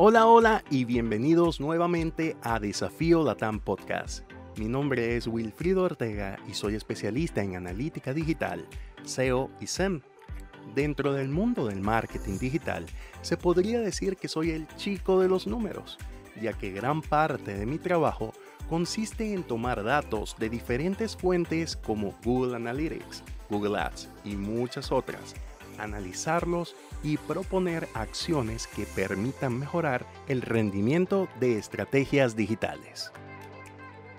Hola, hola y bienvenidos nuevamente a Desafío Latam Podcast. Mi nombre es Wilfrido Ortega y soy especialista en analítica digital, SEO y SEM. Dentro del mundo del marketing digital, se podría decir que soy el chico de los números, ya que gran parte de mi trabajo consiste en tomar datos de diferentes fuentes como Google Analytics, Google Ads y muchas otras, analizarlos y proponer acciones que permitan mejorar el rendimiento de estrategias digitales.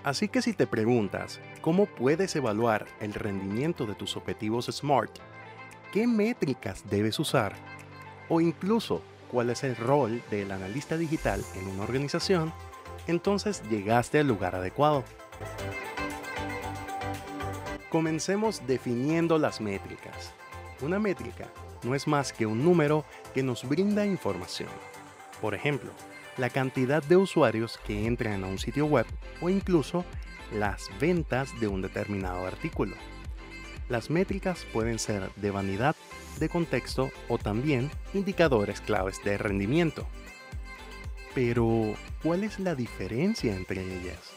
Así que si te preguntas cómo puedes evaluar el rendimiento de tus objetivos SMART, qué métricas debes usar o incluso cuál es el rol del analista digital en una organización, entonces llegaste al lugar adecuado. Comencemos definiendo las métricas. Una métrica no es más que un número que nos brinda información. Por ejemplo, la cantidad de usuarios que entran a un sitio web o incluso las ventas de un determinado artículo. Las métricas pueden ser de vanidad, de contexto o también indicadores claves de rendimiento. Pero, ¿cuál es la diferencia entre ellas?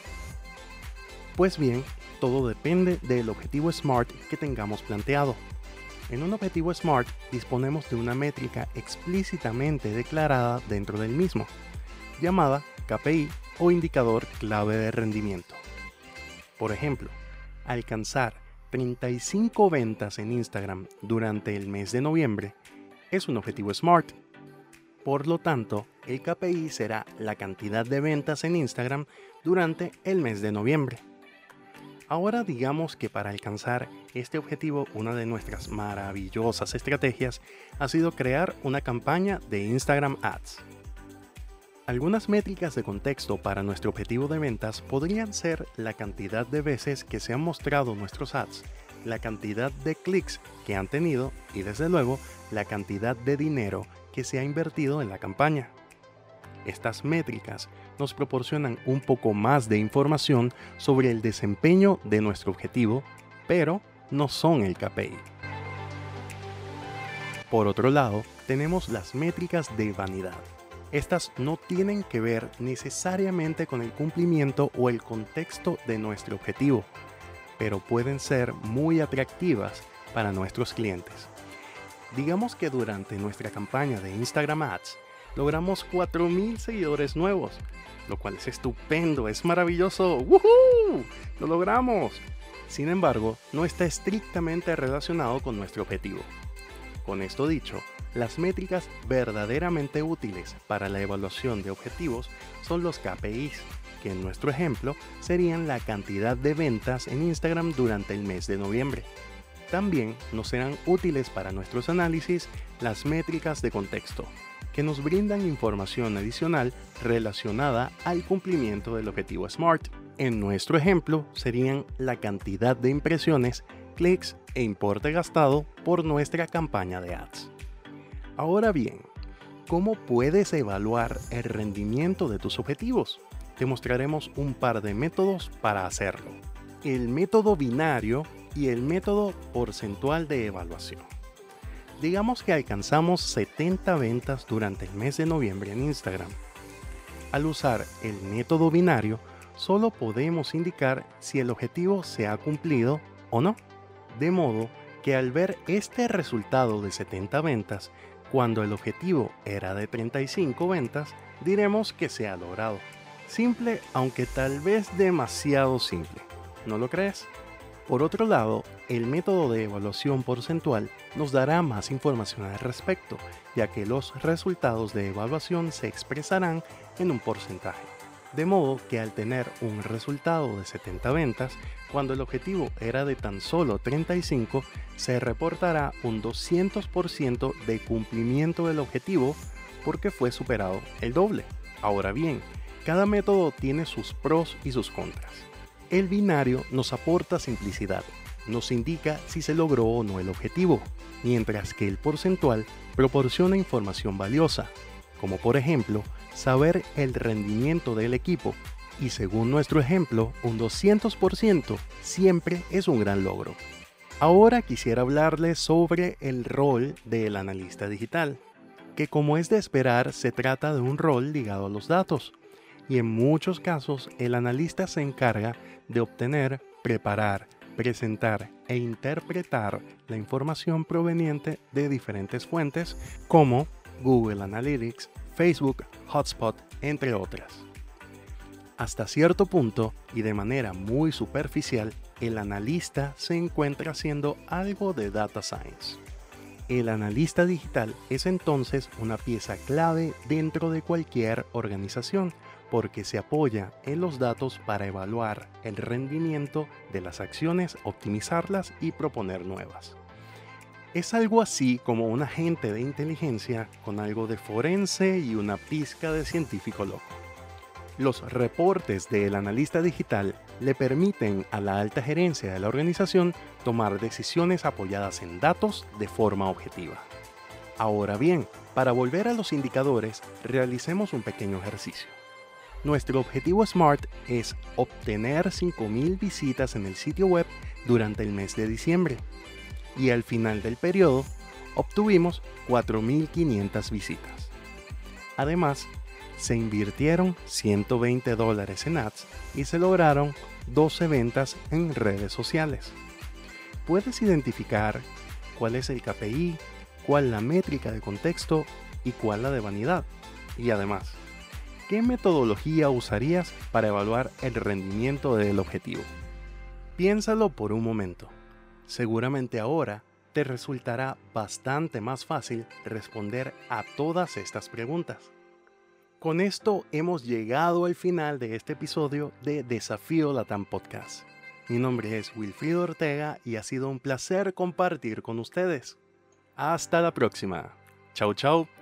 Pues bien, todo depende del objetivo SMART que tengamos planteado. En un objetivo SMART disponemos de una métrica explícitamente declarada dentro del mismo, llamada KPI o indicador clave de rendimiento. Por ejemplo, alcanzar 35 ventas en Instagram durante el mes de noviembre es un objetivo SMART. Por lo tanto, el KPI será la cantidad de ventas en Instagram durante el mes de noviembre. Ahora digamos que para alcanzar este objetivo una de nuestras maravillosas estrategias ha sido crear una campaña de Instagram Ads. Algunas métricas de contexto para nuestro objetivo de ventas podrían ser la cantidad de veces que se han mostrado nuestros ads, la cantidad de clics que han tenido y desde luego la cantidad de dinero que se ha invertido en la campaña. Estas métricas nos proporcionan un poco más de información sobre el desempeño de nuestro objetivo, pero no son el KPI. Por otro lado, tenemos las métricas de vanidad. Estas no tienen que ver necesariamente con el cumplimiento o el contexto de nuestro objetivo, pero pueden ser muy atractivas para nuestros clientes. Digamos que durante nuestra campaña de Instagram Ads logramos 4.000 seguidores nuevos, lo cual es estupendo, es maravilloso. ¡Woohoo! ¡Lo logramos! Sin embargo, no está estrictamente relacionado con nuestro objetivo. Con esto dicho, las métricas verdaderamente útiles para la evaluación de objetivos son los KPIs, que en nuestro ejemplo serían la cantidad de ventas en Instagram durante el mes de noviembre. También nos serán útiles para nuestros análisis las métricas de contexto, que nos brindan información adicional relacionada al cumplimiento del objetivo SMART. En nuestro ejemplo serían la cantidad de impresiones, clics e importe gastado por nuestra campaña de ads. Ahora bien, ¿cómo puedes evaluar el rendimiento de tus objetivos? Te mostraremos un par de métodos para hacerlo. El método binario y el método porcentual de evaluación. Digamos que alcanzamos 70 ventas durante el mes de noviembre en Instagram. Al usar el método binario, solo podemos indicar si el objetivo se ha cumplido o no. De modo que al ver este resultado de 70 ventas, cuando el objetivo era de 35 ventas, diremos que se ha logrado. Simple, aunque tal vez demasiado simple. ¿No lo crees? Por otro lado, el método de evaluación porcentual nos dará más información al respecto, ya que los resultados de evaluación se expresarán en un porcentaje. De modo que al tener un resultado de 70 ventas, cuando el objetivo era de tan solo 35, se reportará un 200% de cumplimiento del objetivo porque fue superado el doble. Ahora bien, cada método tiene sus pros y sus contras. El binario nos aporta simplicidad, nos indica si se logró o no el objetivo, mientras que el porcentual proporciona información valiosa, como por ejemplo saber el rendimiento del equipo, y según nuestro ejemplo, un 200% siempre es un gran logro. Ahora quisiera hablarles sobre el rol del analista digital. que como es de esperar se trata de un rol ligado a los datos, y en muchos casos el analista se encarga de obtener, preparar, presentar e interpretar la información proveniente de diferentes fuentes como Google Analytics, Facebook, Hotspot, entre otras. Hasta cierto punto y de manera muy superficial, el analista se encuentra haciendo algo de data science. El analista digital es entonces una pieza clave dentro de cualquier organización porque se apoya en los datos para evaluar el rendimiento de las acciones, optimizarlas y proponer nuevas. Es algo así como un agente de inteligencia con algo de forense y una pizca de científico loco. Los reportes del analista digital le permiten a la alta gerencia de la organización tomar decisiones apoyadas en datos de forma objetiva. Ahora bien, para volver a los indicadores, realicemos un pequeño ejercicio. Nuestro objetivo SMART es obtener 5.000 visitas en el sitio web durante el mes de diciembre. Y al final del periodo, obtuvimos 4.500 visitas. Además, se invirtieron 120 dólares en ads y se lograron 12 ventas en redes sociales. Puedes identificar cuál es el KPI, cuál la métrica de contexto y cuál la de vanidad. Y además, ¿qué metodología usarías para evaluar el rendimiento del objetivo? Piénsalo por un momento. Seguramente ahora te resultará bastante más fácil responder a todas estas preguntas. Con esto hemos llegado al final de este episodio de Desafío Latam Podcast. Mi nombre es Wilfrido Ortega y ha sido un placer compartir con ustedes. Hasta la próxima. Chau chau.